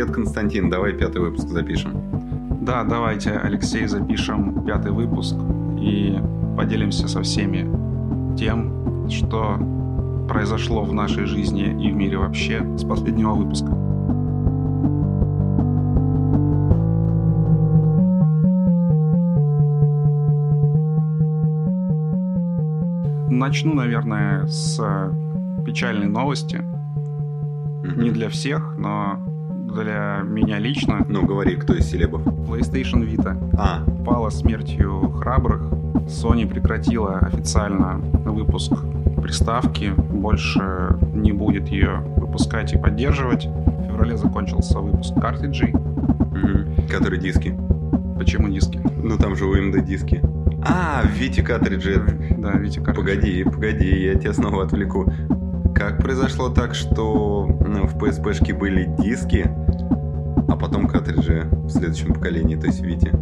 Привет, Константин, давай пятый выпуск запишем. Да, давайте, Алексей, запишем пятый выпуск и поделимся со всеми тем, что произошло в нашей жизни и в мире вообще с последнего выпуска. Начну, наверное, с печальной новости. Не для всех, но для меня лично. Ну, говори, кто из селебов. PlayStation Vita А, пала смертью храбрых. Sony прекратила официально выпуск приставки, больше не будет ее выпускать и поддерживать. В феврале закончился выпуск картриджей. мгм. которые диски. Почему диски? Ну, там же UMD диски. А, в Вите картриджи. Да, видите, картриджи. Погоди, погоди, я тебя снова отвлеку. Как произошло так, что ну, в PSP-шке были диски, а потом картриджи в следующем поколении, то есть Вите?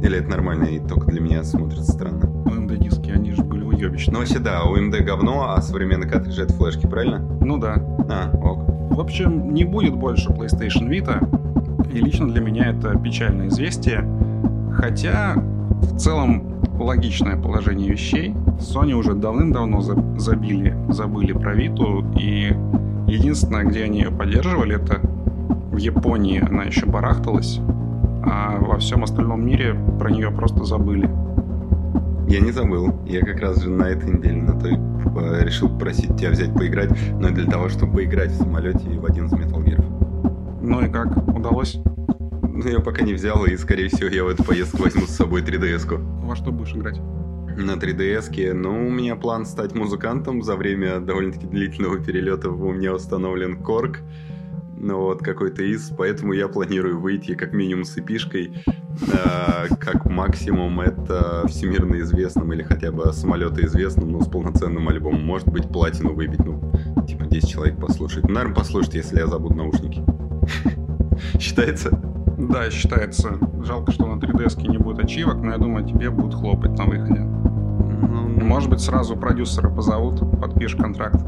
Или это нормально и только для меня смотрится странно? UMD диски, они же были Ну, уебищные. вообще, да, UMD говно, а современные картриджи это флешки, правильно? Ну да. А, ок. В общем, не будет больше PlayStation Vita. И лично для меня это печальное известие. Хотя, в целом, логичное положение вещей. Sony уже давным-давно за- забили, забыли про Виту. И единственное, где они ее поддерживали, это в Японии она еще барахталась. А во всем остальном мире про нее просто забыли. Я не забыл. Я как раз же на этой неделе на той решил попросить тебя взять поиграть, но для того, чтобы поиграть в самолете в один из Metal Gear. Ну и как? Удалось? Ну, я пока не взял, и, скорее всего, я в эту поездку возьму с собой 3DS-ку. Во что будешь играть? На 3DS-ке, ну, у меня план стать музыкантом. За время довольно-таки длительного перелета у меня установлен корк. Ну вот, какой-то из, поэтому я планирую выйти как минимум с эпишкой, э, как максимум это всемирно известным или хотя бы самолета известным, но с полноценным альбомом. Может быть, платину выбить, ну, типа 10 человек послушать. Ну, наверное, послушать, если я забуду наушники. Считается? Да, считается. Жалко, что на 3DS не будет ачивок, но я думаю, тебе будут хлопать на выходе. Ну, Может быть, сразу продюсера позовут, подпишешь контракт.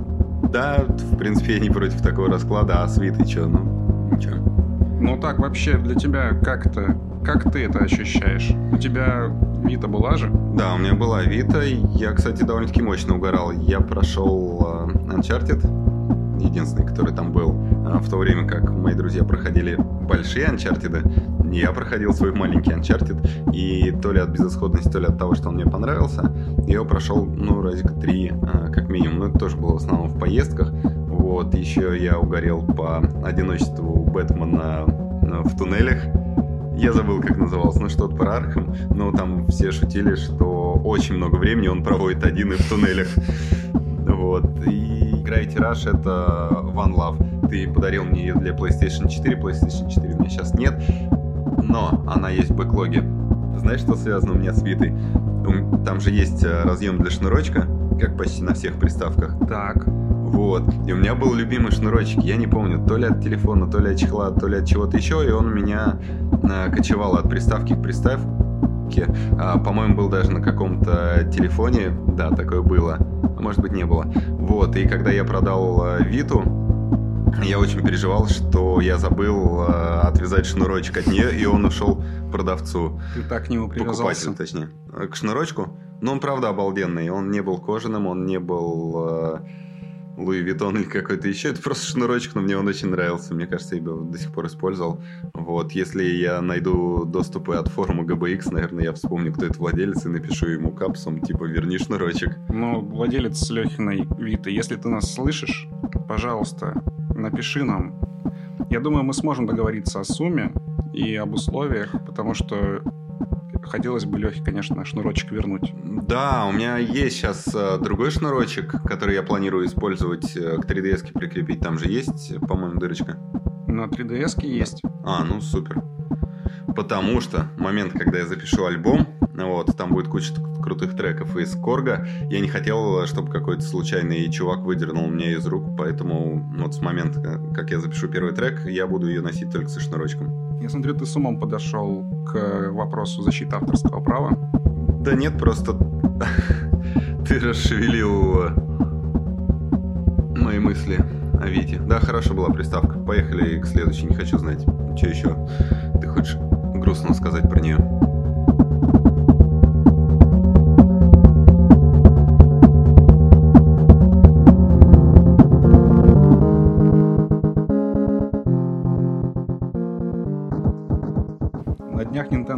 Да, в принципе, я не против такого расклада, а с Витой чё, ну, ничего. Ну так, вообще, для тебя как это, как ты это ощущаешь? У тебя Вита была же? Да, у меня была Вита. Я, кстати, довольно-таки мощно угорал. Я прошел э, Uncharted, единственный, который там был. А В то время как мои друзья проходили большие Uncharted, я проходил свой маленький Uncharted. И то ли от безысходности, то ли от того, что он мне понравился, я его прошел, ну, разика три, э, как минимум. Но это тоже было в основном в поездках. Вот, еще я угорел по одиночеству Бэтмена э, в туннелях. Я забыл, как назывался, ну что-то про Архам, но там все шутили, что очень много времени он проводит один и в туннелях. Вот. И Gravity Rush — это One Love. Ты подарил мне ее для PlayStation 4, PlayStation 4 у меня сейчас нет, но она есть в бэклоге. Знаешь, что связано у меня с Витой? Там же есть э, разъем для шнурочка, как почти на всех приставках. Так. Вот. И у меня был любимый шнурочек, я не помню, то ли от телефона, то ли от чехла, то ли от чего-то еще, и он у меня э, кочевал от приставки к приставке. А, по-моему, был даже на каком-то телефоне, да, такое было. Может быть, не было. Вот, и когда я продал э, Виту, я очень переживал, что я забыл э, отвязать шнурочек от нее, и он ушел продавцу. Ты так к нему привязался. Покупателю, точнее. Э, К шнурочку. Но он, правда, обалденный. Он не был кожаным, он не был э, Луи Виттон или какой-то еще. Это просто шнурочек, но мне он очень нравился. Мне кажется, я его до сих пор использовал. Вот. Если я найду доступы от форума GBX, наверное, я вспомню, кто это владелец, и напишу ему капсом, типа, верни шнурочек. Ну, владелец Лехиной Виты, если ты нас слышишь, пожалуйста, напиши нам. Я думаю, мы сможем договориться о сумме и об условиях, потому что хотелось бы Лехе, конечно, шнурочек вернуть. Да, у меня есть сейчас э, другой шнурочек, который я планирую использовать э, к 3DS прикрепить. Там же есть, по-моему, дырочка. На 3DS есть. А, ну супер. Потому что момент, когда я запишу альбом, вот, там будет куча крутых треков из Корга, я не хотел, чтобы какой-то случайный чувак выдернул мне из рук, поэтому вот с момента, как я запишу первый трек, я буду ее носить только со шнурочком. Я смотрю, ты с умом подошел к вопросу защиты авторского права. Да нет, просто ты расшевелил э, мои мысли А Вити. Да, хорошая была приставка. Поехали к следующей, не хочу знать. Что еще ты хочешь грустно сказать про нее?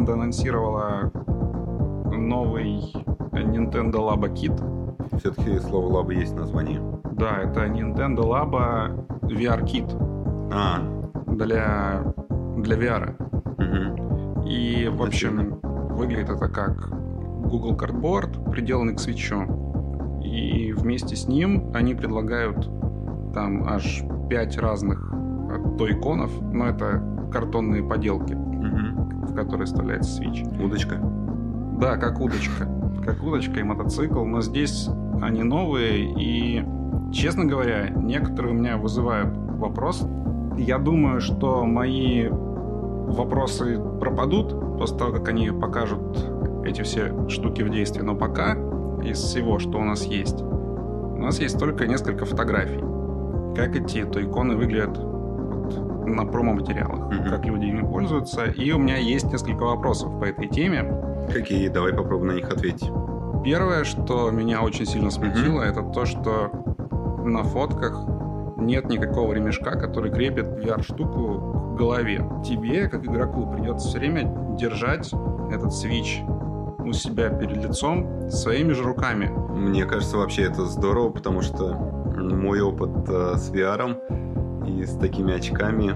Nintendo анонсировала новый Nintendo Labo Kit. Все-таки слово лаба есть название. Да, это Nintendo Labo VR Kit А, для, для VR. угу. И, в общем, выглядит это как Google Cardboard, приделанный к свечу. И вместе с ним они предлагают там аж пять разных э, тойконов, но это картонные поделки. В которые вставляется свич. Удочка. Да, как удочка. Как удочка и мотоцикл, но здесь они новые, и, честно говоря, некоторые у меня вызывают вопрос. Я думаю, что мои вопросы пропадут после того, как они покажут эти все штуки в действии. Но пока из всего, что у нас есть, у нас есть только несколько фотографий. Как эти то иконы выглядят на промо-материалах, Мгм. как люди ими пользуются. И у меня есть несколько вопросов по этой теме. Какие? Давай попробуем на них ответить. Первое, что меня очень сильно смутило, это то, что на фотках нет никакого ремешка, который крепит VR-штуку к голове. Тебе, как игроку, придется все время держать этот свич у себя перед лицом своими же руками. Мне кажется, вообще это здорово, потому что мой опыт э, с VR и с такими очками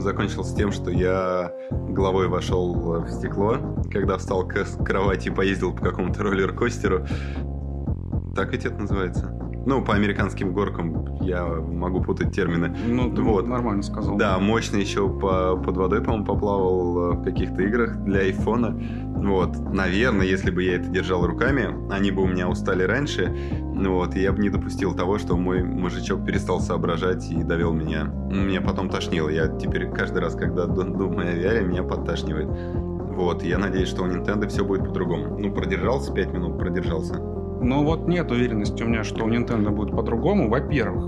закончился тем, что я головой вошел в стекло, когда встал к кровати и поездил по какому-то роллер-костеру. Так ведь это называется? Ну, по американским горкам я могу путать термины. Ну, ты Вот. нормально сказал. Да, мощно еще по, под водой, по-моему, поплавал э, в каких-то играх для айфона. Вот, наверное, если бы я это держал руками, они бы у меня устали раньше. Вот, и я бы не допустил того, что мой мужичок перестал соображать и довел меня. Меня потом тошнило. Я теперь каждый раз, когда ду- думаю о VR, меня подташнивает. Вот, я надеюсь, что у Nintendo все будет по-другому. Ну, продержался 5 минут, продержался. Но вот нет уверенности у меня, что у Nintendo будет по-другому. Во-первых,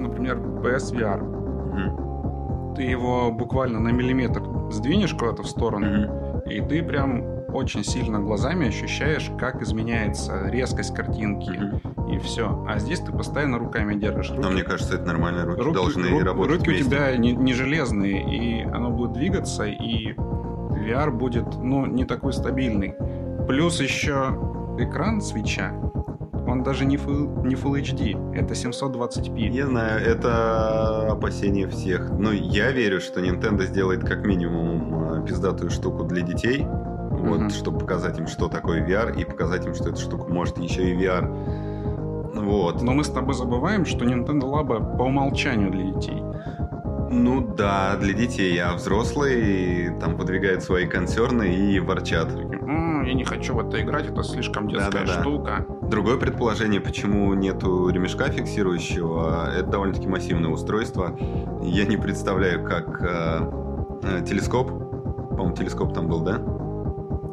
например, PSVR. Мгм. Ты его буквально на миллиметр сдвинешь куда-то в сторону, Мгм. И ты прям очень сильно глазами ощущаешь, как изменяется резкость картинки Мгм. и все. А здесь ты постоянно руками держишь. Но мне кажется, это нормально. Руки, руки- должны ру- работать руки у вместе. тебя не, не железные, и оно будет двигаться, и VR будет, ну, не такой стабильный. Плюс еще экран свеча, он даже не Full, не Full HD, это 720p. Я знаю, это опасение всех. Но я верю, что Nintendo сделает как минимум э, пиздатую штуку для детей. Вот, Мгм. чтобы показать им, что такое VR, и показать им, что эта штука может еще и VR. Вот. Но мы с тобой забываем, что Nintendo Labo по умолчанию для детей. Ну да, для детей, а взрослые там выдвигают свои консерны и ворчат. «М, я не хочу в это играть, это слишком детская Да-да-да. штука. Другое предположение, почему нету ремешка фиксирующего, это довольно-таки массивное устройство. Я не представляю, как э, э, телескоп, по-моему, телескоп там был, да?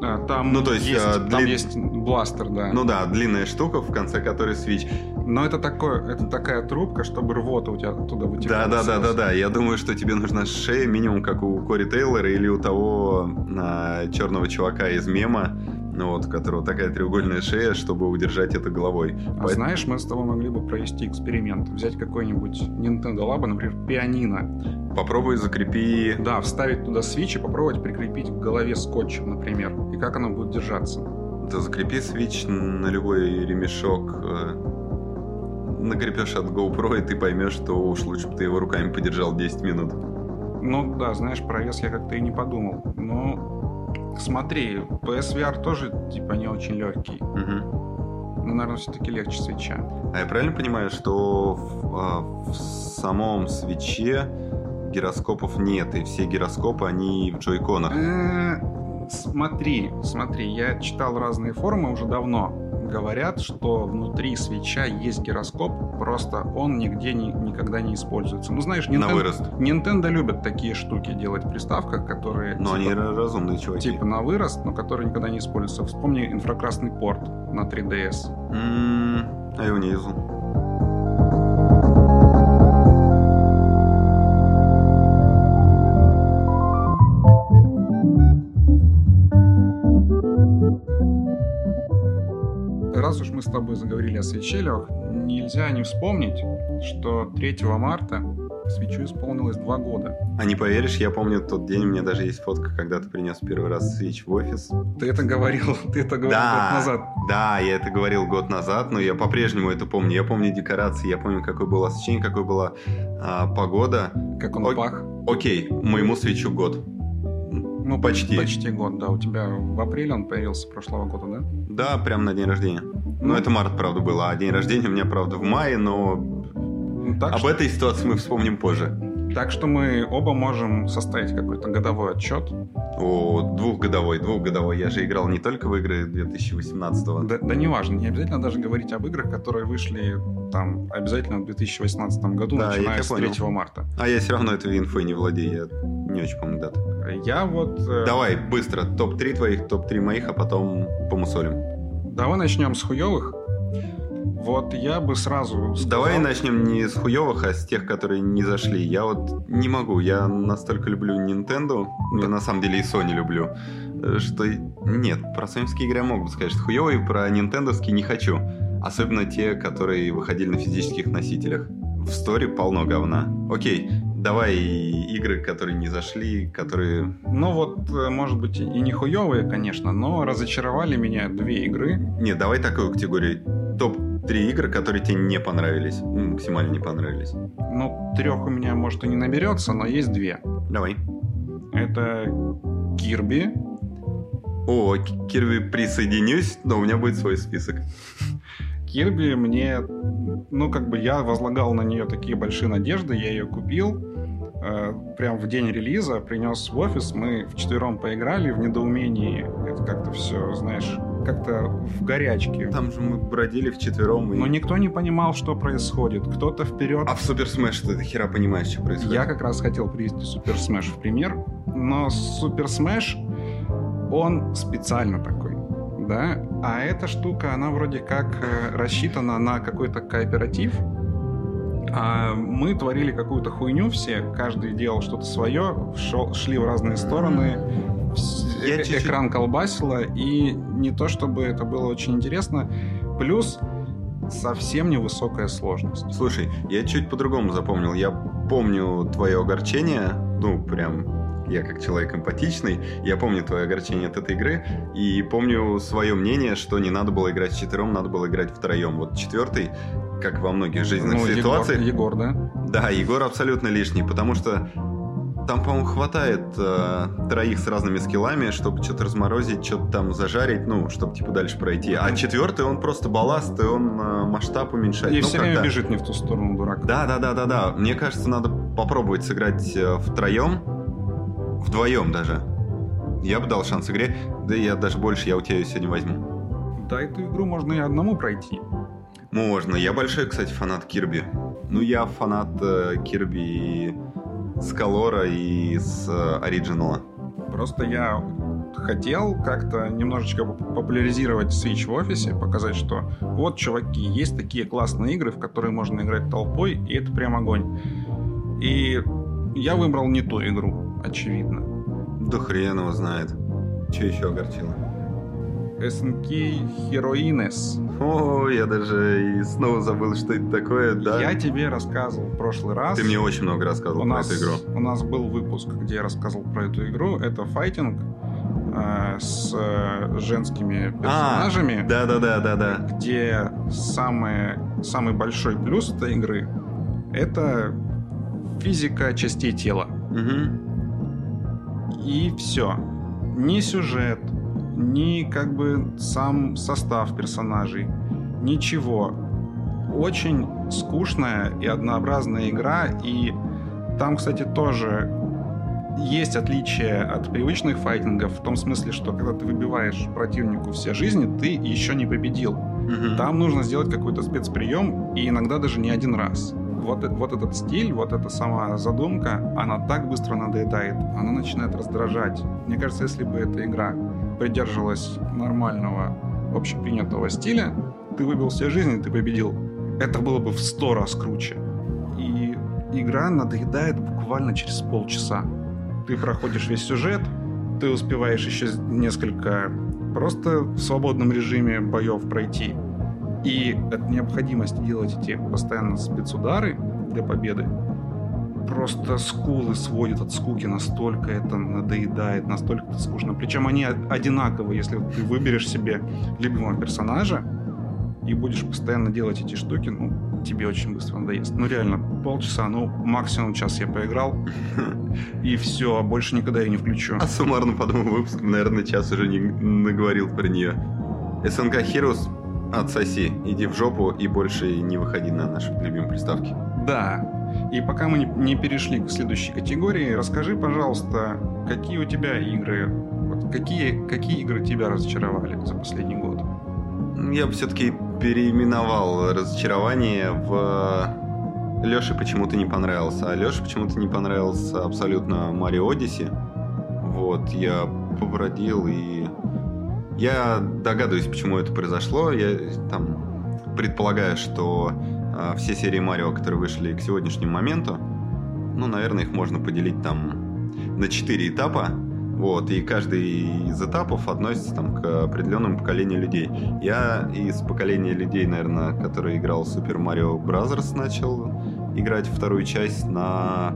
А, Там, Ну, то есть, есть, а, там длин- есть бластер, да. Ну да, длинная штука, в конце которой свич. Но это такое, это такая трубка, чтобы рвота у тебя оттуда Да, вытекала. да, да, да, да. Я думаю, что тебе нужна шея минимум, как у Кори Тейлора или у того а, черного чувака из мема, ну вот, у которого такая треугольная шея, чтобы удержать это головой. А знаешь, мы с тобой могли бы провести эксперимент. Взять какой-нибудь Nintendo Labo, например, пианино. Попробуй закрепи. Да, вставить туда свич и попробовать прикрепить к голове скотчем, например. И как оно будет держаться. Да закрепи свич на любой ремешок. Накрепешь от GoPro, и ты поймешь, что уж лучше бы ты его руками подержал 10 минут. Ну да, знаешь, про вес я как-то и не подумал. Но смотри, PSVR тоже типа не очень легкий. Мгм. Но, наверное, все-таки легче свеча. А я правильно понимаю, что в, а, в самом свече гироскопов нет, и все гироскопы, они в джойконах? Э, Смотри, смотри, я читал разные форумы уже давно. Говорят, что внутри свеча есть гироскоп, просто он нигде ни- никогда не используется. Ну, знаешь, На Nintendo, вырост. Nintendo любят такие штуки делать в приставках, которые Но они типа, ра- разумные чуваки. типа на вырост, но которые никогда не используются. Вспомни инфракрасный порт на 3DS. М, А его нету. Тобой заговорили о свечелях, нельзя не вспомнить, что 3 марта свечу исполнилось два года. А не поверишь, я помню тот день, у меня даже есть фотка, когда ты принес первый раз свеч в офис. Ты это говорил, ты это говорил Да, год назад. Да, я это говорил год назад, но я по-прежнему это помню. Я помню декорации, я помню, какое было освещение, какой была а, погода. Как он Ой. пах. Окей, моему свечу год. Ну, почти. Почти год, да. У тебя в апреле он появился прошлого года, да? Да, прям на день рождения. Ну. Это март, правда, было, а день рождения у меня, правда, в мае, но Ну, Так, об что, этой ситуации мы вспомним позже. так что мы оба можем составить какой-то годовой отчет. О, двухгодовой, двухгодовой. Я же играл не только в игры 2018 Да, да неважно, не обязательно даже говорить об играх, которые вышли там обязательно в 2018 году, Да, начиная с понял. 3 марта. А я все равно этой инфой не владею, я не очень помню дату. Я вот... э, Давай, быстро, топ-3 твоих, топ-3 моих, а потом помусолим. Давай начнем с хуевых. Вот я бы сразу сказал... Давай начнем не с хуевых, а с тех, которые не зашли. Я вот не могу, я настолько люблю Nintendo, я на самом деле и Sony люблю, э, что нет, про соневские игры я могу сказать, что хуевые, про нинтендовские не хочу. Особенно те, которые выходили на физических носителях. В сторе полно говна. Окей, давай игры, которые не зашли, которые... Ну вот, э, может быть, и не хуевые, конечно, но разочаровали меня две игры. Нет, давай такую категорию. Топ-3 игры, которые тебе не понравились. Максимально не понравились. Ну, трех у меня, может, и не наберется, но есть две. Давай. Это Кирби, О, К- Кирби присоединюсь, но у меня будет свой список. Кирби мне, ну, как бы я возлагал на нее такие большие надежды, я ее купил, э, прям в день релиза, принес в офис, мы вчетвером поиграли в недоумении, это как-то все, знаешь, как-то в горячке. Там же мы бродили вчетвером. И... Но никто не понимал, что происходит. Кто-то вперед. А в Super Smash ты до хера понимаешь, что происходит? Я как раз хотел привести Super Smash в пример, но Super Smash, он специально такой, да? А эта штука, она вроде как э, рассчитана на какой-то кооператив. А мы творили какую-то хуйню все, каждый делал что-то свое, шел- шли в разные стороны, Я э- чуть-чуть- экран колбасило, и не то чтобы это было очень интересно. Плюс совсем невысокая сложность. Слушай, я чуть по-другому запомнил. Я помню твое огорчение, ну, прям я как человек эмпатичный, я помню твое огорчение от этой игры, и помню свое мнение, что не надо было играть четвером, надо было играть втроем. Вот четвертый, как во многих жизненных Ну, Егор- ситуациях, Егор, да? Да, Егор абсолютно лишний, потому что там, по-моему, хватает э, троих с разными скиллами, чтобы что-то разморозить, что-то там зажарить, ну, чтобы типа дальше пройти. А четвертый, он просто балласт, и он э, масштаб уменьшает. И ну, все время когда- бежит не в ту сторону, дурак. Да, да, да, да, да. Мне кажется, надо попробовать сыграть э, втроем, вдвоем даже. Я бы дал шанс игре. Да я даже больше, я у тебя ее сегодня возьму. Да, эту игру можно и одному пройти. Можно. Я большой, кстати, фанат Кирби. Ну, я фанат э, Кирби с Колора и с э, Оригинала. Просто я хотел как-то немножечко поп- популяризировать Switch в офисе, показать, что вот, чуваки, есть такие классные игры, в которые можно играть толпой, и это прям огонь. И я выбрал не ту игру, очевидно. Да хрен его знает. Че еще огорчило? SNK Heroines. О, я даже и снова забыл, что это такое, да? Я тебе рассказывал в прошлый раз. Ты мне очень много рассказывал у про нас, эту игру. У нас был выпуск, где я рассказывал про эту игру. Это файтинг э, с э, женскими персонажами. Да, да, да, да, да. где самое, самый большой плюс этой игры — это физика частей тела. Угу. И все. Ни сюжет, ни как бы сам состав персонажей, ничего. Очень скучная и однообразная игра, и там, кстати, тоже есть отличие от привычных файтингов в том смысле, что когда ты выбиваешь противнику все жизни, ты еще не победил. Угу. Там нужно сделать какой-то спецприем, и иногда даже не один раз. Вот, э- вот этот стиль, вот эта сама задумка, она так быстро надоедает, она начинает раздражать. Мне кажется, если бы эта игра придерживалась нормального, общепринятого стиля, ты выбил все жизни, ты победил. Это было бы в сто раз круче. И игра надоедает буквально через полчаса. Ты проходишь весь сюжет, ты успеваешь еще несколько просто в свободном режиме боев пройти. И от необходимости делать эти постоянно спецудары для победы просто скулы сводят от скуки, настолько это надоедает, настолько это скучно. Причем они одинаковые, если ты выберешь себе любимого персонажа и будешь постоянно делать эти штуки, ну, тебе очень быстро надоест. Ну, реально, полчаса, ну, максимум час я поиграл, и все, а больше никогда я не включу. А суммарно по выпускам, наверное, час уже не наговорил про нее. СНК Heroes отсоси, иди в жопу и больше не выходи на наши любимые приставки. Да, и пока мы не перешли к следующей категории, расскажи, пожалуйста, какие у тебя игры, вот какие, какие игры тебя разочаровали за последний год? Я бы все-таки переименовал разочарование в Леше почему-то не понравился. А Леше почему-то не понравился абсолютно Марио Одиссе. Вот, я побродил и... Я догадываюсь, почему это произошло. Я там предполагаю, что э, все серии Марио, которые вышли к сегодняшнему моменту, ну, наверное, их можно поделить там на четыре этапа. Вот, и каждый из этапов относится там к определенному поколению людей. Я из поколения людей, наверное, который играл Super Mario Bros. начал играть вторую часть на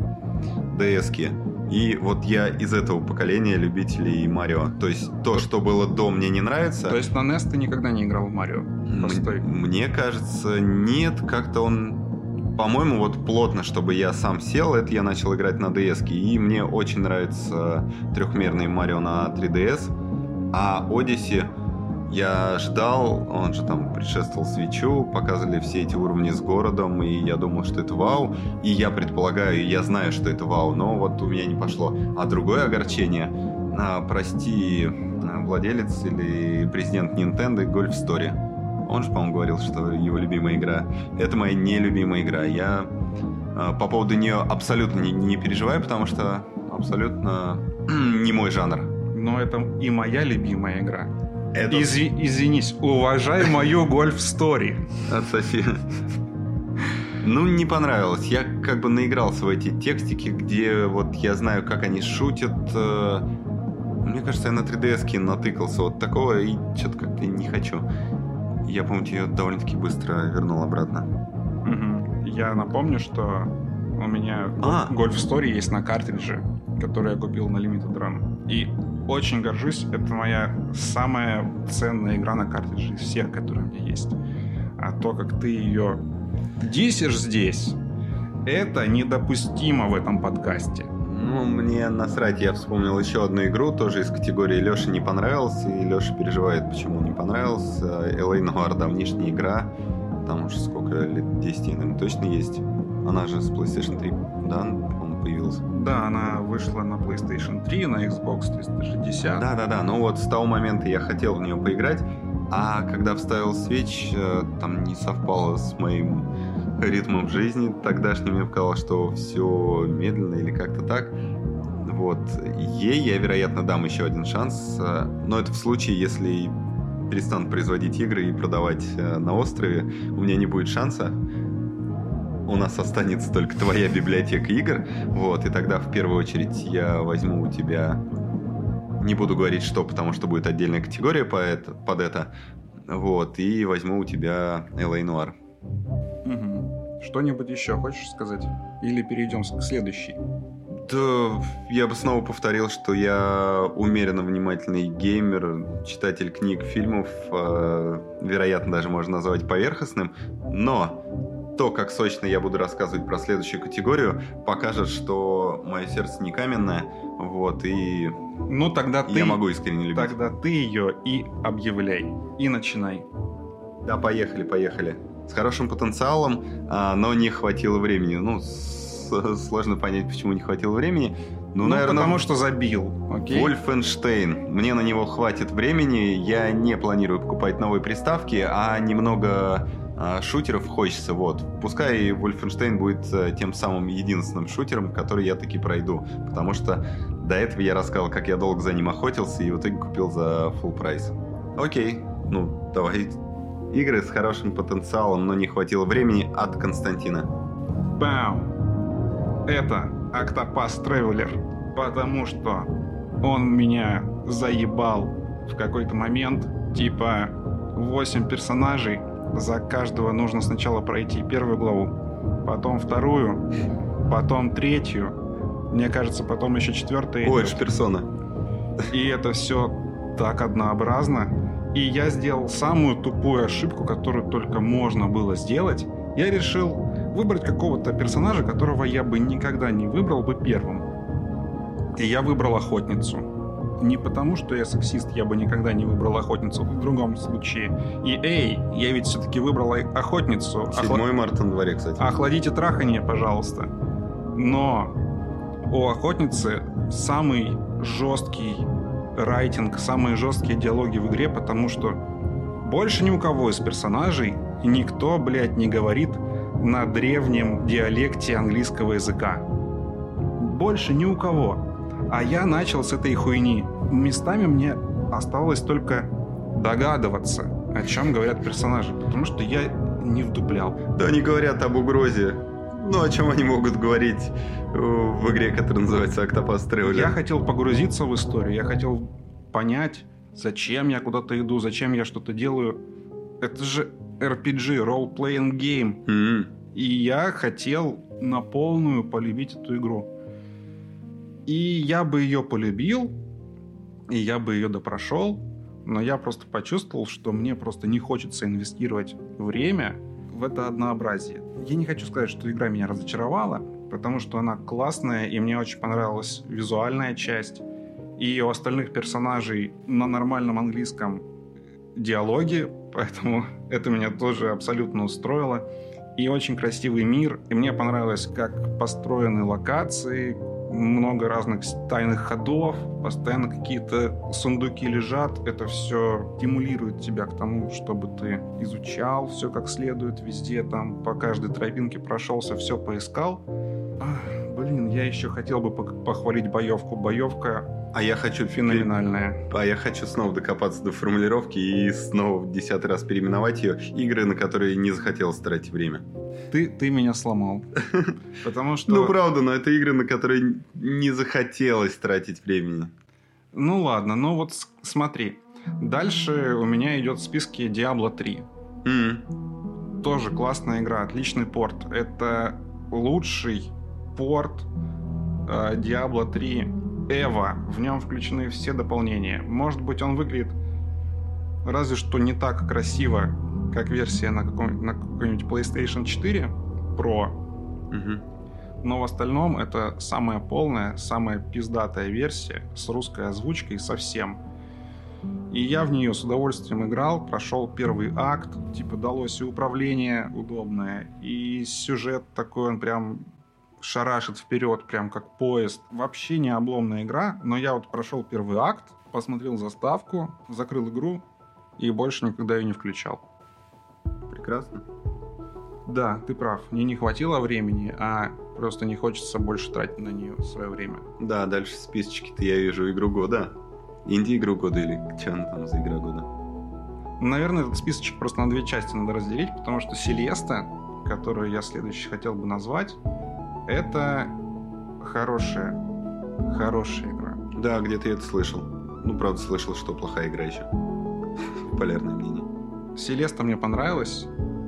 DS. -ке. И вот я из этого поколения любителей Марио. То есть то, что было до, мне не нравится. То есть на NES ты никогда не играл в Марио? Мне кажется, нет. Как-то он по-моему, вот плотно, чтобы я сам сел, это я начал играть на DS. И мне очень нравится трехмерный Марио на 3DS. А Odyssey я ждал, он же там предшествовал свечу, показывали все эти уровни с городом, и я думал, что это вау. И я предполагаю, я знаю, что это вау, но вот у меня не пошло. А другое огорчение, а, прости, владелец или президент Nintendo Golf Story он же, по-моему, говорил, что его любимая игра. Это моя нелюбимая игра. Я э, по поводу нее абсолютно не, не переживаю, потому что абсолютно не мой жанр. Но это и моя любимая игра. Это... Изви- извинись, уважай мою гольф-стори. Отсоси. Ну, не понравилось. Я как бы наигрался в эти текстики, где вот я знаю, как они шутят. Э, мне кажется, я на 3DS натыкался вот такого, и что-то как-то не хочу. Я, помню, ее довольно-таки быстро вернул обратно. Угу. Я напомню, что у меня а. Golf Story есть на картридже, который я купил на Limited Run. И очень горжусь, это моя самая ценная игра на картридже из всех, которые у меня есть. А то, как ты ее дисишь здесь, это недопустимо в этом подкасте. Ну, мне насрать, я вспомнил еще одну игру, тоже из категории Леша не понравился, и Леша переживает, почему не понравился. LA Noir давнишняя игра, там уже сколько лет, 10, наверное, точно есть. Она же с PlayStation 3, да, появилась? Да, она вышла на PlayStation 3, на Xbox 360. Да-да-да, ну вот с того момента я хотел в нее поиграть, а когда вставил Switch, э, там не совпало с моим ритмом жизни тогдашним. Мне показалось, что все медленно или как-то так. Вот. Ей я, вероятно, дам еще один шанс. Э, но это в случае, если перестанут производить игры и продавать э, на острове, у меня не будет шанса. У нас останется только твоя библиотека игр. Вот, и тогда в первую очередь я возьму у тебя не буду говорить что, потому что будет отдельная категория по это, под это. Вот, и возьму у тебя LA Noir. Угу. Что-нибудь еще хочешь сказать? Или перейдем к следующей? Да, я бы снова повторил, что я умеренно внимательный геймер, читатель книг, фильмов, э, вероятно, даже можно назвать поверхностным, но то, как сочно я буду рассказывать про следующую категорию, покажет, что мое сердце не каменное, вот, и ну, тогда ты... Я могу искренне любить. Тогда ты ее и объявляй. И начинай. Да, поехали, поехали. С хорошим потенциалом, а, но не хватило времени. Ну, сложно понять, почему не хватило времени. Ну, ну наверное, потому что забил. Окей. Вольфенштейн. Мне на него хватит времени. Я не планирую покупать новые приставки, а немного шутеров хочется. Вот. Пускай Вольфенштейн будет а, тем самым единственным шутером, который я таки пройду. Потому что до этого я рассказал, как я долго за ним охотился и в итоге купил за full прайс. Окей, ну давай. Игры с хорошим потенциалом, но не хватило времени от Константина. Бам! Это Octopath Traveler, потому что он меня заебал в какой-то момент. Типа 8 персонажей, за каждого нужно сначала пройти первую главу, потом вторую, потом третью. Мне кажется, потом еще четвертая. Ой, это персона. И это все так однообразно. И я сделал самую тупую ошибку, которую только можно было сделать. Я решил выбрать какого-то персонажа, которого я бы никогда не выбрал бы первым. И я выбрал охотницу. Не потому, что я сексист, я бы никогда не выбрал охотницу в другом случае. И эй, я ведь все-таки выбрал охотницу. 7 Охла... марта на дворе, кстати. Охладите трахание, пожалуйста. Но у охотницы самый жесткий райтинг, самые жесткие диалоги в игре, потому что больше ни у кого из персонажей никто, блядь, не говорит на древнем диалекте английского языка. Больше ни у кого. А я начал с этой хуйни. Местами мне осталось только догадываться, о чем говорят персонажи, потому что я не вдуплял. Да они говорят об угрозе. Ну, о чем они могут говорить в игре, которая называется Octopus Traveler? Я хотел погрузиться в историю, я хотел понять, зачем я куда-то иду, зачем я что-то делаю. Это же RPG, role-playing game. Mm-hmm. И я хотел на полную полюбить эту игру. И я бы ее полюбил, и я бы ее допрошел, но я просто почувствовал, что мне просто не хочется инвестировать время в это однообразие. Я не хочу сказать, что игра меня разочаровала, потому что она классная, и мне очень понравилась визуальная часть. И у остальных персонажей на нормальном английском диалоги, поэтому это меня тоже абсолютно устроило. И очень красивый мир, и мне понравилось, как построены локации, много разных тайных ходов, постоянно какие-то сундуки лежат. Это все стимулирует тебя к тому, чтобы ты изучал все как следует везде, там по каждой тропинке прошелся, все поискал. Ах, блин, я еще хотел бы похвалить боевку. Боевка а я хочу феноменальная. А я хочу снова докопаться до формулировки и снова в десятый раз переименовать ее. Игры, на которые не захотелось тратить время. Ты, ты меня сломал. Потому что... Ну, правда, но это игры, на которые не захотелось тратить времени. Ну, ладно. Ну, вот смотри. Дальше у меня идет в списке Diablo 3. Mm. Тоже классная игра, отличный порт. Это лучший порт э, Diablo 3 Эва. В нем включены все дополнения. Может быть, он выглядит разве что не так красиво, как версия на, каком, на какой-нибудь PlayStation 4 Pro. Угу. Но в остальном это самая полная, самая пиздатая версия с русской озвучкой совсем. И я в нее с удовольствием играл, прошел первый акт, типа далось и управление удобное, и сюжет такой, он прям шарашит вперед, прям как поезд. Вообще не обломная игра, но я вот прошел первый акт, посмотрел заставку, закрыл игру и больше никогда ее не включал. Прекрасно. Да, ты прав. Мне не хватило времени, а просто не хочется больше тратить на нее свое время. Да, дальше списочки-то я вижу игру года. Инди-игру года или что она там за игра года? Наверное, этот списочек просто на две части надо разделить, потому что Селеста, которую я следующий хотел бы назвать, это хорошая, хорошая игра. Да, где-то я это слышал. Ну, правда, слышал, что плохая игра еще. Популярное мнение. Селеста мне понравилась.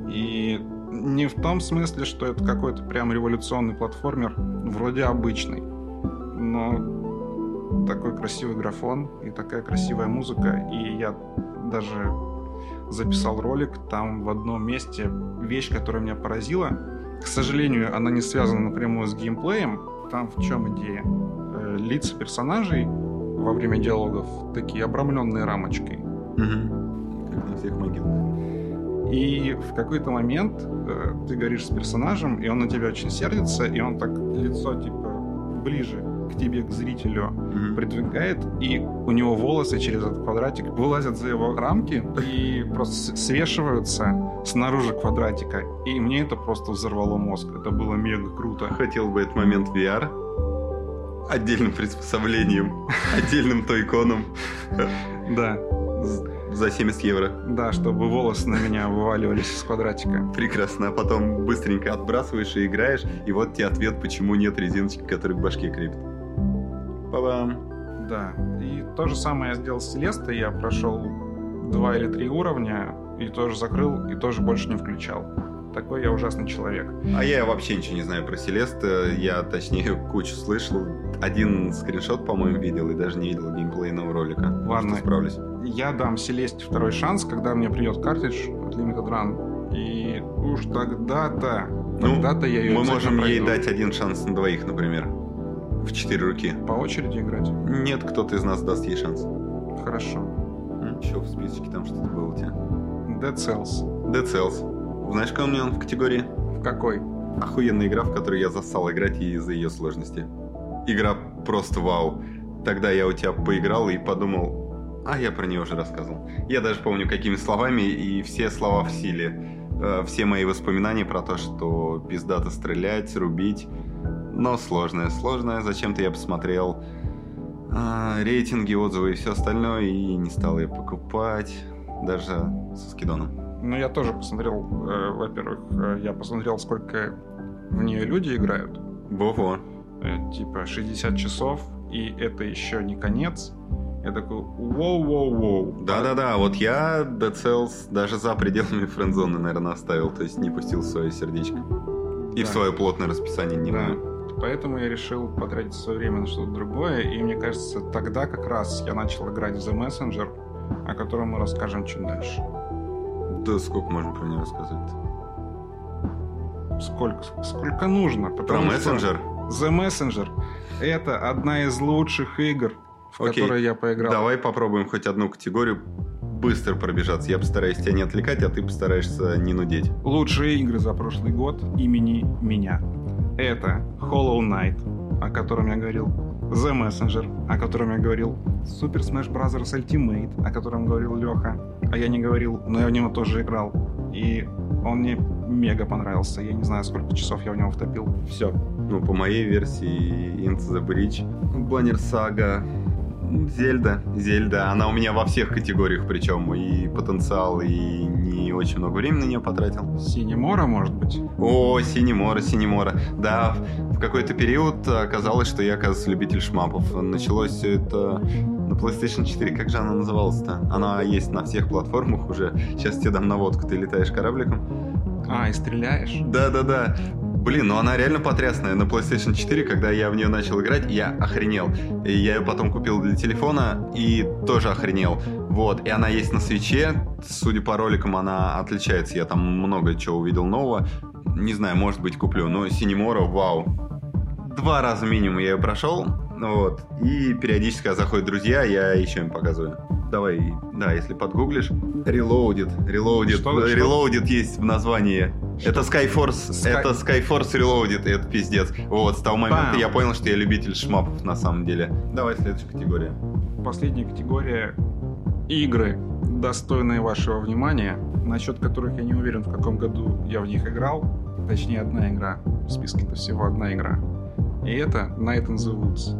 И не в том смысле, что это какой-то прям революционный платформер, вроде обычный. Но такой красивый графон и такая красивая музыка. И я даже записал ролик, там в одном месте вещь, которая меня поразила, к сожалению, она не связана напрямую с геймплеем. Там в чем идея? Э, лица персонажей во время диалогов такие обрамленные рамочкой. Угу. Как на всех могилах. И в какой-то момент э, ты говоришь с персонажем, и он на тебя очень сердится, и он так лицо типа ближе к тебе, к зрителю, mm-hmm. придвигает, и у него волосы через этот квадратик вылазят за его рамки и просто свешиваются снаружи квадратика. И мне это просто взорвало мозг. Это было мега круто. Хотел бы этот момент VR отдельным приспособлением, отдельным тойконом. Да. За 70 евро. Да, чтобы волосы на меня вываливались из квадратика. Прекрасно. А потом быстренько отбрасываешь и играешь, и вот тебе ответ, почему нет резиночки, которая к башке крепит. Па-бам. Да. И то же самое я сделал с Селестой. Я прошел два или три уровня, и тоже закрыл, и тоже больше не включал. Такой я ужасный человек. А я вообще ничего не знаю про Селест. Я, точнее, кучу слышал. Один скриншот, по-моему, видел и даже не видел геймплейного ролика. Ладно. Что справлюсь. Я дам Селесте второй шанс, когда мне придет картридж от Limited Run. И уж тогда-то, Ну, тогда-то я ее Мы можем ей пройду. дать один шанс на двоих, например. В четыре руки. По очереди играть? Нет, кто-то из нас даст ей шанс. Хорошо. Еще в списочке там что-то было у тебя. Dead Cells. Dead Cells. Знаешь, какой у меня он в категории? В какой? Охуенная игра, в которую я застал играть из-за ее сложности. Игра просто вау. Тогда я у тебя поиграл и подумал, а я про нее уже рассказывал. Я даже помню, какими словами, и все слова в силе. Э, Все мои воспоминания про то, что пиздато стрелять, рубить. Но сложное, сложное. Зачем-то я посмотрел а, рейтинги, отзывы и все остальное, и не стал ее покупать. Даже со скидоном. Ну, я тоже посмотрел, э, во-первых, э, я посмотрел, сколько в нее люди играют. Во-во. Э, типа 60 часов, и это еще не конец. Я такой, воу-воу-воу. Да-да-да, вот я Dead Cells даже за пределами френдзоны, наверное, оставил, то есть не пустил в свое сердечко. И Да. в свое плотное расписание не Да. Поэтому я решил потратить свое время на что-то другое, и мне кажется, тогда как раз я начал играть в The Messenger, о котором мы расскажем чуть дальше. Да сколько можно про нее рассказать? Сколько, сколько нужно? Про потому что мессенджер? The Messenger — это одна из лучших игр, в Окей. которые я поиграл. Давай попробуем хоть одну категорию быстро пробежаться. Я постараюсь тебя не отвлекать, а ты постараешься не нудеть. Лучшие игры за прошлый год имени меня. Это Hollow Knight, о котором я говорил, The Messenger, о котором я говорил, Super Smash Bros. Ultimate, о котором говорил Леха, а я не говорил, но я в него тоже играл. И он мне мега понравился. Я не знаю, сколько часов я в него втопил. Все. Ну, по моей версии, Into the Bridge, Баннер Сага, Зельда. Зельда, она у меня во всех категориях, причем и потенциал, и не очень много времени на нее потратил. Синемора, может быть? О, Синемора, Синемора. Да, в какой-то период оказалось, что я, оказывается, любитель шмапов. Началось все это на PlayStation 4. Как же она называлась-то? Она есть на всех платформах уже. Сейчас тебе дам наводку, ты летаешь корабликом. А, и стреляешь? Да-да-да. Блин, ну она реально потрясная. На PlayStation 4, когда я в нее начал играть, я охренел. И я ее потом купил для телефона и тоже охренел. Вот, и она есть на свече. Судя по роликам, она отличается. Я там много чего увидел нового. Не знаю, может быть, куплю. Но Синемора, вау. Два раза минимум я ее прошел. Вот. И периодически, когда заходят друзья, я еще им показываю. Давай, да, если подгуглишь. Reloaded. Reloaded. Что- что? Reloaded есть в названии. Это Skyforce. Sky- Это Skyforce Reloaded. и Это пиздец. Вот, с того момента Бам. я понял, что я любитель шмапов на самом деле. Давай следующая категория. Последняя категория игры, достойные вашего внимания, насчет которых я не уверен, в каком году я в них играл. Точнее, одна игра. В списке-то всего одна игра. И это Night in the Woods.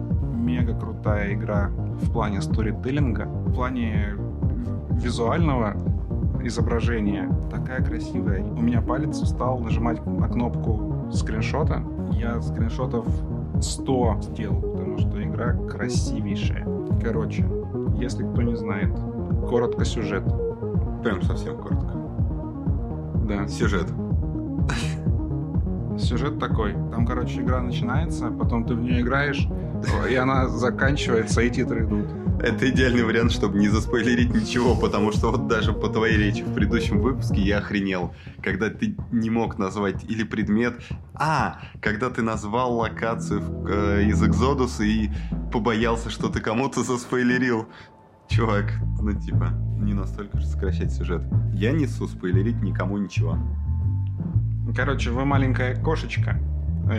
Мега крутая игра в плане сторителлинга, в плане визуального изображения. Такая красивая. У меня палец устал нажимать на кнопку скриншота. Я скриншотов 100 сделал, потому что игра красивейшая. Короче, если кто не знает, коротко сюжет. Прям совсем коротко. Да. Сюжет. Сюжет такой. Там, короче, игра начинается, потом ты в нее играешь, и она заканчивается, и титры идут. Это идеальный вариант, чтобы не заспойлерить ничего, потому что вот даже по твоей речи в предыдущем выпуске я охренел, когда ты не мог назвать или предмет, а, когда ты назвал локацию в- э, из Экзодуса и побоялся, что ты кому-то заспойлерил. Чувак, ну типа, не настолько же сокращать сюжет. Я несу спойлерить никому ничего. Короче, вы маленькая кошечка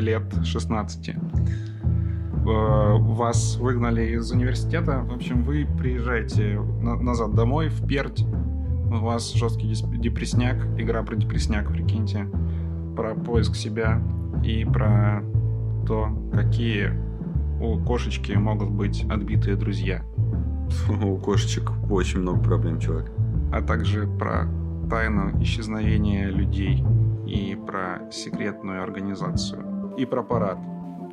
лет 16. Э, Вас выгнали из университета. В общем, вы приезжаете на- назад домой, в Перть. У вас жесткий депрессняк. Игра про депрессняк, прикиньте. Про поиск себя и про то, какие у кошечки могут быть отбитые друзья. У кошечек очень много проблем, чувак. а также про тайну исчезновения людей и про секретную организацию и про парад.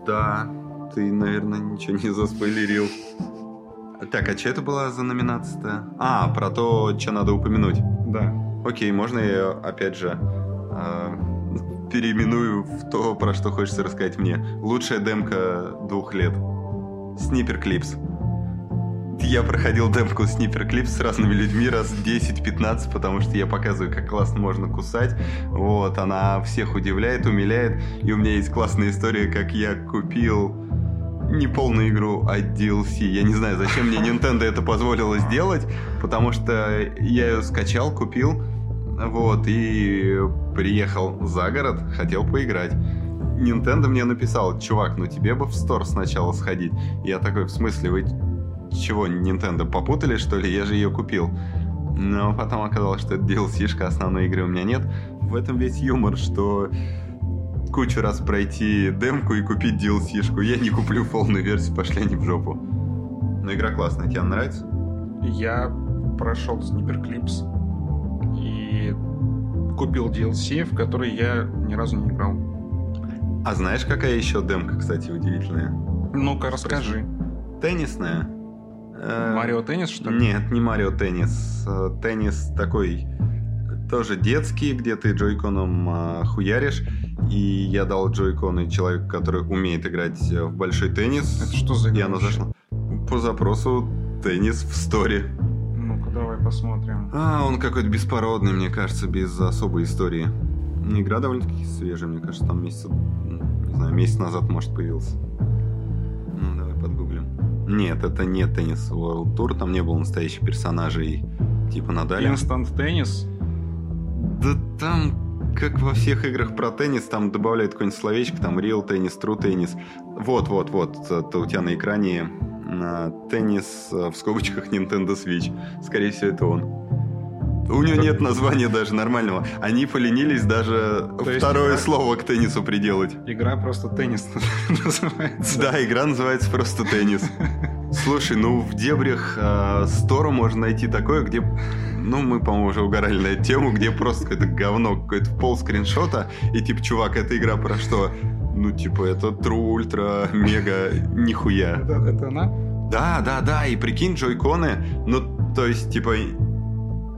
Да, ты, наверное, ничего не заспойлерил. Так, а что это была за номинация-то? А, про то, что надо упомянуть. Да. Окей, можно я опять же э, переименую в то, про что хочется рассказать мне. Лучшая демка двух лет. Снипер Клипс. Я проходил демку Снипер Клипс с разными людьми раз 10-15, потому что я показываю, как классно можно кусать. Вот, она всех удивляет, умиляет. И у меня есть классная история, как я купил не полную игру, а DLC. Я не знаю, зачем мне Nintendo это позволило сделать, потому что я ее скачал, купил, вот, и приехал за город, хотел поиграть. Nintendo мне написал, чувак, ну тебе бы в стор сначала сходить. Я такой, в смысле, вы чего, Nintendo попутали, что ли? Я же ее купил. Но потом оказалось, что это DLC-шка, основной игры у меня нет. В этом весь юмор, что кучу раз пройти демку и купить DLC-шку. Я не куплю полную версию, пошли они в жопу. Но игра классная, тебе нравится? Я прошел Clips и купил DLC, в который я ни разу не играл. А знаешь, какая еще демка, кстати, удивительная? Ну-ка, расскажи. Теннисная. Э, Марио Теннис, что ли? Нет, не Марио Теннис. Э, теннис такой тоже детский, где ты джойконом а, хуяришь. И я дал джойконы человеку, который умеет играть в большой теннис. Это что за игра? И она зашла. По запросу теннис в сторе. Ну-ка, давай посмотрим. А, он какой-то беспородный, мне кажется, без особой истории. Игра довольно-таки свежая, мне кажется, там месяц, не знаю, месяц назад, может, появился. Ну, давай подгуглим. Нет, это не теннис World Tour, там не было настоящих персонажей типа Надаля. Instant теннис? Да там, как во всех играх про теннис, там добавляют какое-нибудь словечко, там real теннис, true теннис. Вот, вот, вот, это у тебя на экране на теннис в скобочках Nintendo Switch. Скорее всего, это он. У него нет названия даже нормального. Они поленились даже То второе игра... слово к теннису приделать. Игра просто теннис называется. Да, игра называется просто теннис. Слушай, ну в дебрях э, Стора можно найти такое, где ну, мы, по-моему, уже угорали на эту тему, где просто какое-то говно, какое-то пол скриншота, и типа, чувак, эта игра про что? Ну, типа, это True Ультра Мега нихуя. Это, это она? Да, да, да, и прикинь, джойконы, ну, то есть, типа,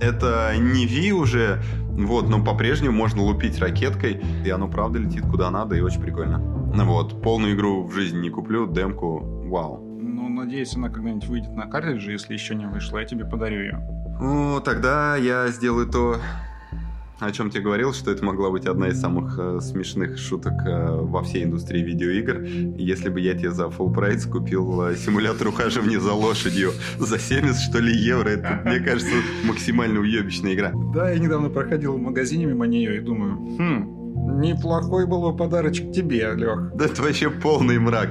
это не Ви уже, вот, но по-прежнему можно лупить ракеткой, и оно правда летит куда надо, и очень прикольно. Ну вот, полную игру в жизни не куплю, демку, вау. Ну, надеюсь, она когда-нибудь выйдет на картридже, если еще не вышла, я тебе подарю ее. Ну, тогда я сделаю то, о чем тебе говорил, что это могла быть одна из самых э, смешных шуток э, во всей индустрии видеоигр. Если бы я тебе за full прайс купил э, симулятор ухаживания за лошадью за 70, что ли, евро, это, мне кажется, максимально уебищная игра. Да, я недавно проходил в магазине мимо нее и думаю, хм, неплохой был бы подарочек тебе, Лех. Да это вообще полный мрак.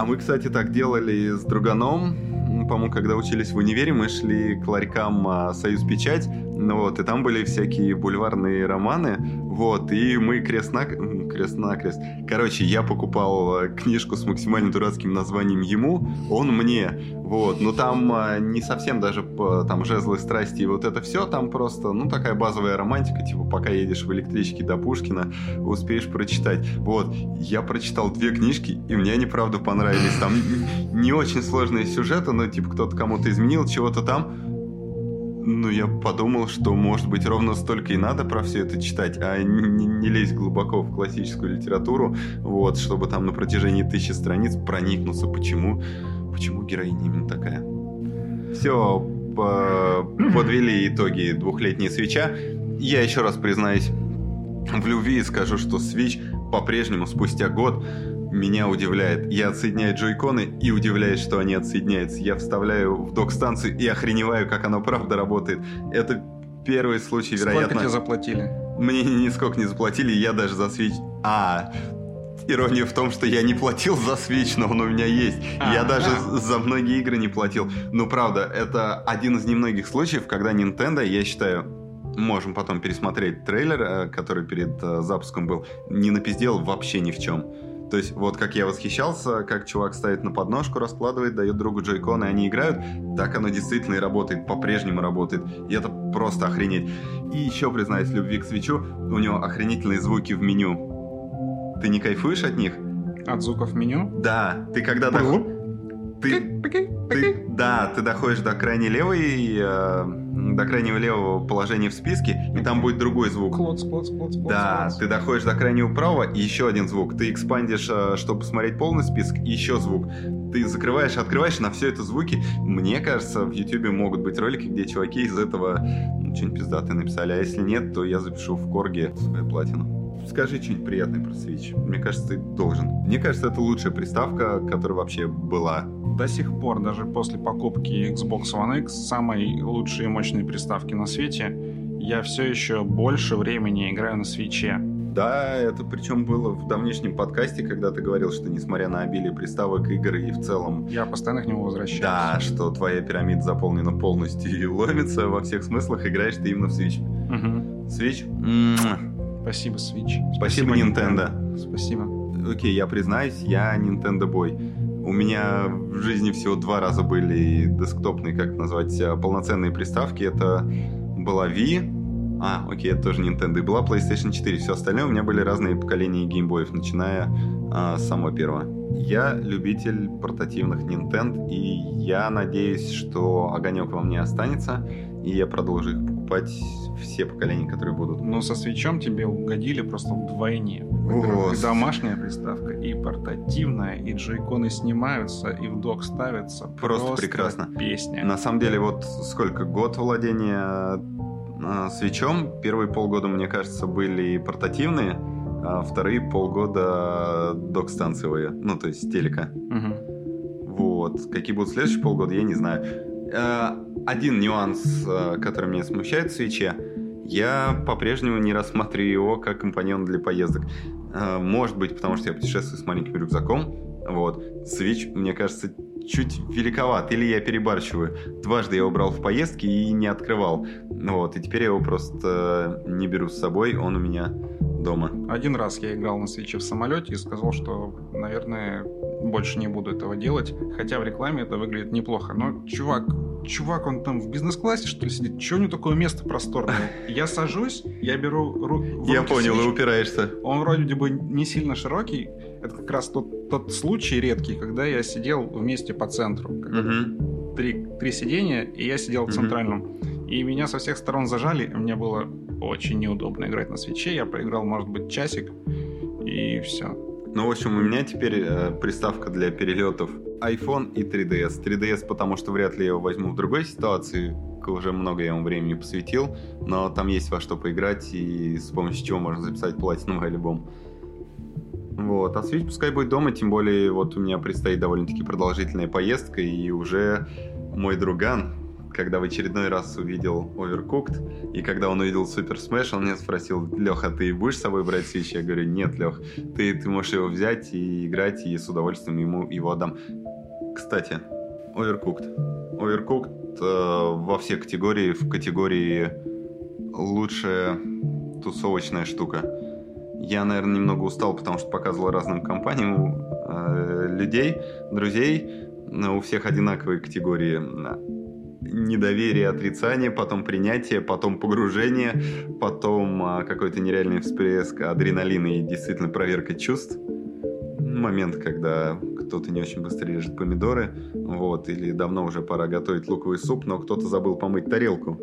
А мы, кстати, так делали с друганом по-моему, когда учились в универе, мы шли к ларькам а, «Союз Печать», ну, вот, и там были всякие бульварные романы, вот, и мы крест на крест-накрест. Короче, я покупал а, книжку с максимально дурацким названием ему, он мне, вот, но там а, не совсем даже там жезлы страсти и вот это все, там просто, ну, такая базовая романтика, типа, пока едешь в электричке до Пушкина, успеешь прочитать. Вот, я прочитал две книжки, и мне они, правда, понравились. Там не очень сложные сюжеты, но, типа, кто-то кому-то изменил чего-то там, ну, я подумал, что, может быть, ровно столько и надо про все это читать, а не, не лезть глубоко в классическую литературу, вот, чтобы там на протяжении тысячи страниц проникнуться, почему, почему героиня именно такая. Все, по подвели итоги двухлетней свеча. Я еще раз признаюсь в любви и скажу, что свеч по-прежнему спустя год меня удивляет. Я отсоединяю джойконы и удивляюсь, что они отсоединяются. Я вставляю в док-станцию и охреневаю, как оно правда работает. Это первый случай, Сколько вероятно... Сколько тебе заплатили? Мне нисколько не заплатили, я даже за свеч... А, Ирония в том, что я не платил за Switch, но он у меня есть. А, я даже а. за многие игры не платил. Ну, правда, это один из немногих случаев, когда Nintendo, я считаю, можем потом пересмотреть трейлер, э, который перед э, запуском был, не напиздел вообще ни в чем. То есть, вот как я восхищался, как чувак ставит на подножку, раскладывает, дает другу джойкон, и они играют, так оно действительно и работает, по-прежнему работает. И это просто охренеть. И еще, признаюсь, любви к свечу, у него охренительные звуки в меню. Ты не кайфуешь от них? От звуков меню? Да. Ты когда... Дох... ты, ты, да, ты доходишь до крайней левой, э, до крайнего левого положения в списке, и там будет другой звук. Клоц, клоц, клоц, клоц, Да, клоц. ты доходишь до крайнего правого, и еще один звук. Ты экспандишь, э, чтобы посмотреть полный список, и еще звук. Ты закрываешь, открываешь, на все это звуки. Мне кажется, в Ютубе могут быть ролики, где чуваки из этого ну, что-нибудь пиздатое написали. А если нет, то я запишу в Корге свою платину. Скажи что-нибудь приятное про Switch. Мне кажется, ты должен. Мне кажется, это лучшая приставка, которая вообще была. До сих пор, даже после покупки Xbox One X, самой лучшей и мощной приставки на свете, я все еще больше времени играю на свече. Да, это причем было в давнишнем подкасте, когда ты говорил, что несмотря на обилие приставок, игр и в целом Я постоянно к нему возвращаюсь. Да, что твоя пирамида заполнена полностью и ломится во всех смыслах, играешь ты именно в Switch. Мгм. Switch? Спасибо, Switch. Спасибо, Nintendo. Спасибо. Окей, я признаюсь, я Nintendo Boy. У меня в жизни всего два раза были десктопные, как назвать, э, полноценные приставки. Это была Wii, а, окей, это тоже Nintendo, и была PlayStation 4. Все остальное у меня были разные поколения геймбоев, начиная а, с самого первого. Я любитель портативных Nintendo, и я надеюсь, что огонек во мне останется, и я продолжу их покупать все поколения, которые будут. Ну, со свечом тебе угодили просто вдвойне. Вот. И домашняя приставка, и портативная, и джойконы снимаются, и в док ставятся. Просто прекрасно. Песня. На самом деле, вот сколько год владения э, свечом. Первые полгода, мне кажется, были портативные, а вторые полгода док-станциевые, ну, то есть телека. Мгм. Вот. Какие будут следующие полгода, я не знаю. Э, Один нюанс, э, который меня смущает в свече, я по-прежнему не рассматриваю его как компаньон для поездок. Э, Может быть, потому что я путешествую с маленьким рюкзаком. Вот. Switch, мне кажется, чуть великоват, или я перебарщиваю. Дважды я его брал в поездки и не открывал. Вот, и теперь я его просто не беру с собой, он у меня дома. Один раз я играл на свече в самолете и сказал, что, наверное, больше не буду этого делать. Хотя в рекламе это выглядит неплохо. Но чувак, чувак, он там в бизнес-классе, что ли, сидит? Чего у него такое место просторное? Я сажусь, я беру... ру- в Я понял, и упираешься. Он вроде бы не сильно широкий. Это как раз тот, тот случай редкий, когда я сидел вместе по центру. Мгм. три, три сидения, и я сидел в Мгм. центральном. И меня со всех сторон зажали, мне было очень неудобно играть на свече. Я проиграл, может быть, часик, и все. Ну, в общем, у меня теперь э, приставка для перелетов iPhone и 3DS. 3DS, потому что вряд ли я его возьму в другой ситуации, уже много я ему времени посвятил, но там есть во что поиграть и с помощью чего можно записать платиновый альбом. Вот, а Switch пускай будет дома, тем более вот у меня предстоит довольно-таки продолжительная поездка, и уже мой друган, когда в очередной раз увидел Overcooked, и когда он увидел Super Smash, он меня спросил, Леха, ты будешь с собой брать Switch? Я говорю, нет, Лех, ты, ты можешь его взять и играть, и с удовольствием ему его отдам. Кстати, Overcooked. Overcooked э, во все категории, в категории лучшая тусовочная штука. Я, наверное, немного устал, потому что показывал разным компаниям э, людей, друзей. У всех одинаковые категории. Недоверие, отрицание, потом принятие, потом погружение, потом а, какой-то нереальный всплеск адреналина и действительно проверка чувств. Момент, когда кто-то не очень быстро режет помидоры, вот, или давно уже пора готовить луковый суп, но кто-то забыл помыть тарелку.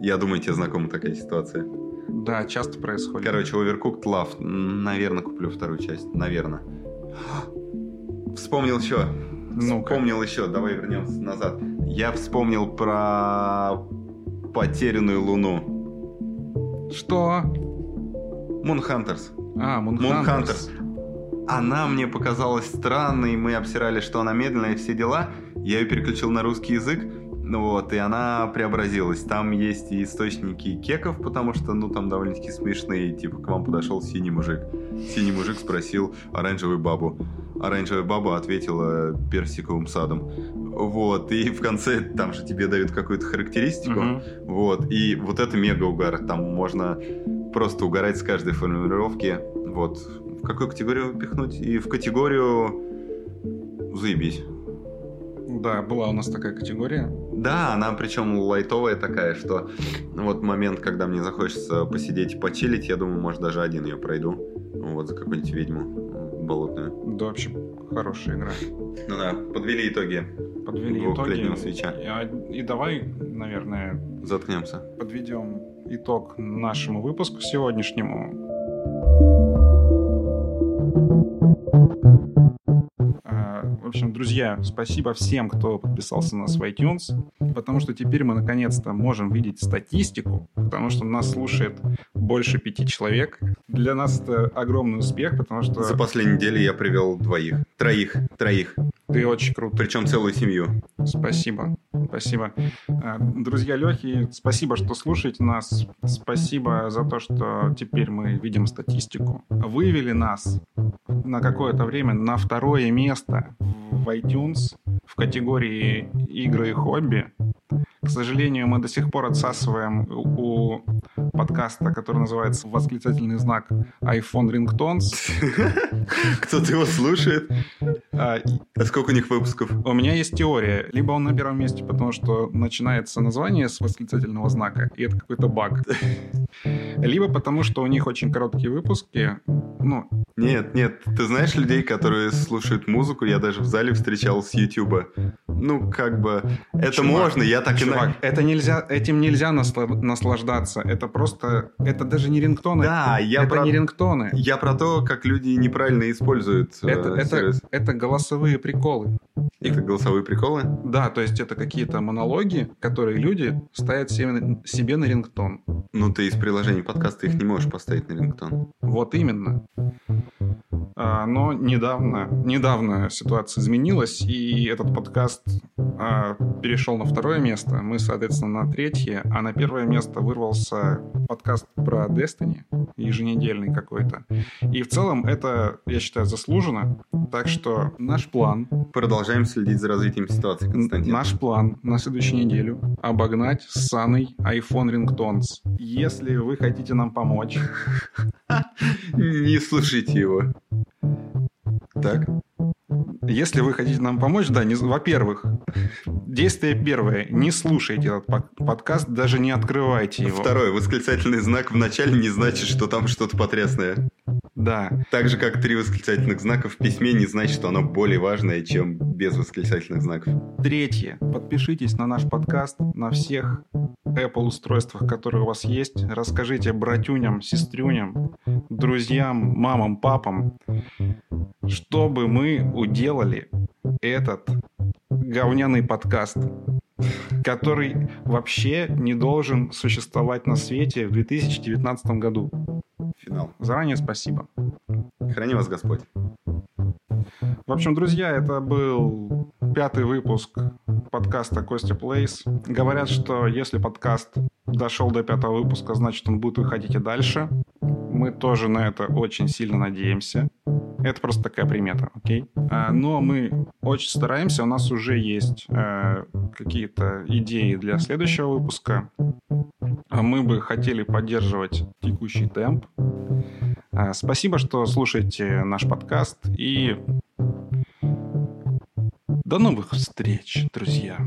Я думаю, тебе знакома такая ситуация. Да, часто происходит. Короче, Overcooked Love. Наверное, куплю вторую часть. Наверное. Вспомнил еще. Ну-ка. Вспомнил еще. Давай вернемся назад. Я вспомнил про потерянную луну. Что? Hunters. А. Hunters. Она мне показалась странной, мы обсирали, что она медленная и все дела. Я ее переключил на русский язык, ну вот, и она преобразилась. Там есть и источники кеков, потому что, ну, там довольно-таки смешные. Типа, к вам подошел синий мужик. Синий мужик спросил оранжевую бабу. Оранжевая баба ответила персиковым садом. Вот, и в конце там же тебе дают какую-то характеристику. Мгм. Вот, и вот это мега угар. Там можно просто угорать с каждой формулировки. Вот. В какую категорию пихнуть? И в категорию заебись. Да, была у нас такая категория. Да, она причем лайтовая такая, что вот момент, когда мне захочется посидеть и почилить, я думаю, может, даже один ее пройду. Вот, за какую-нибудь ведьму. Болотную. Да, вообще хорошая игра. Ну да, подвели итоги. Подвели итоги. свеча. И, и давай, наверное, Заткнемся. подведем итог нашему выпуску сегодняшнему. Общем, друзья, спасибо всем, кто подписался на нас в iTunes, потому что теперь мы наконец-то можем видеть статистику, потому что нас слушает больше пяти человек. Для нас это огромный успех, потому что За последнюю неделю я привел двоих. Троих. Троих. ты очень крут. Причем целую семью. Спасибо. Спасибо. А, Друзья Лехи, спасибо, что слушаете нас. Спасибо за то, что теперь мы видим статистику. Вывели нас на какое-то время на второе место в iTunes в категории игры и хобби. К сожалению, мы до сих пор отсасываем у подкаста, который называется «Восклицательный знак iPhone Ringtones». Кто-то его слушает. А, А сколько у них выпусков? У меня есть теория. Либо он на первом месте, потому что начинается название с восклицательного знака, и это какой-то баг. Либо потому, что у них очень короткие выпуски. Ну, Нет, нет. Ты знаешь людей, которые слушают музыку? Я даже в зале встречал с Ютуба. Ну, как бы... Это Чувак, можно, я так и... чувак, на- это нельзя, этим нельзя насла- наслаждаться. Это просто, это даже не рингтоны. Да, я это про... не рингтоны. Я про то, как люди неправильно используют э, Это, это, сервис. это голосовые приколы. Это голосовые приколы? Да, то есть это какие-то монологи, которые люди ставят себе, себе на рингтон. Ну, ты из приложения подкаста их не можешь поставить на рингтон. Вот именно. А, Но недавно, недавно ситуация изменилась, и этот подкаст а, перешел на второе место. Мы, соответственно, на третье, а на первое место вырвался подкаст про Destiny, еженедельный какой-то. И в целом это, я считаю, заслуженно. Так что наш план, Продолжаем следить за развитием ситуации, Константин. наш план на следующую неделю обогнать с Саной iPhone Ringtones. Если вы хотите нам помочь, Не слушайте его. Так? Если вы хотите нам помочь, да, не- во-первых, действие первое, не слушайте этот подкаст, даже не открывайте его. Второй, восклицательный знак в начале не значит, что там что-то потрясное. Да, Так же, как три восклицательных знака в письме не значит, что оно более важное, чем без восклицательных знаков. третье, подпишитесь на наш подкаст на всех Apple устройствах, которые у вас есть. Расскажите братюням, сестрюням, друзьям, мамам, папам, чтобы мы уделали этот говняный подкаст, который вообще не должен существовать на свете в 2019 году. Финал. Заранее спасибо. Храни вас Господь. В общем, друзья, это был пятый выпуск подкаста Костя Плейс. Говорят, что если подкаст дошел до пятого выпуска, значит он будет выходить и дальше. Мы тоже на это очень сильно надеемся. Это просто такая примета, окей? А, но мы очень стараемся, у нас уже есть э, какие-то идеи для следующего выпуска. А Мы бы хотели поддерживать текущий темп. А, Спасибо, что слушаете наш подкаст и до новых встреч, друзья.